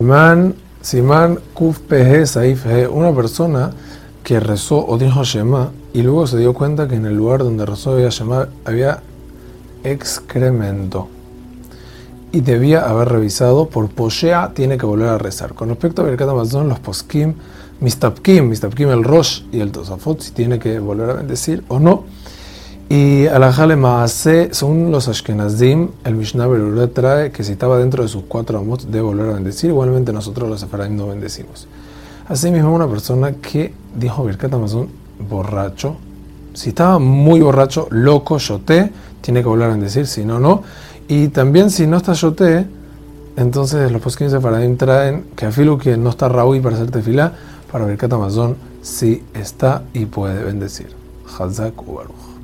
Simán, Simán Kuf Saif una persona que rezó o dijo Shema y luego se dio cuenta que en el lugar donde rezó había Shema había excremento y debía haber revisado por Poshea tiene que volver a rezar. Con respecto a Birkat Amazon, los poskim, Mistapkim, Mistapkim el Rosh y el Tosafot, si tiene que volver a bendecir o no. Y Alajale Maase, según los Ashkenazim, el Mishnah Berurah trae que si estaba dentro de sus cuatro amot de volver a bendecir. Igualmente nosotros los Sefaraim no bendecimos. Asimismo, una persona que dijo Birkat Amazon borracho, si estaba muy borracho, loco, yoté, tiene que volver a bendecir, si no, no. Y también si no está yoté, entonces los poskim Sefaraim traen que afilu que no está Raúl para hacer tefilá, para Birkat Amazon, si está y puede bendecir. Hazak Ubaruch.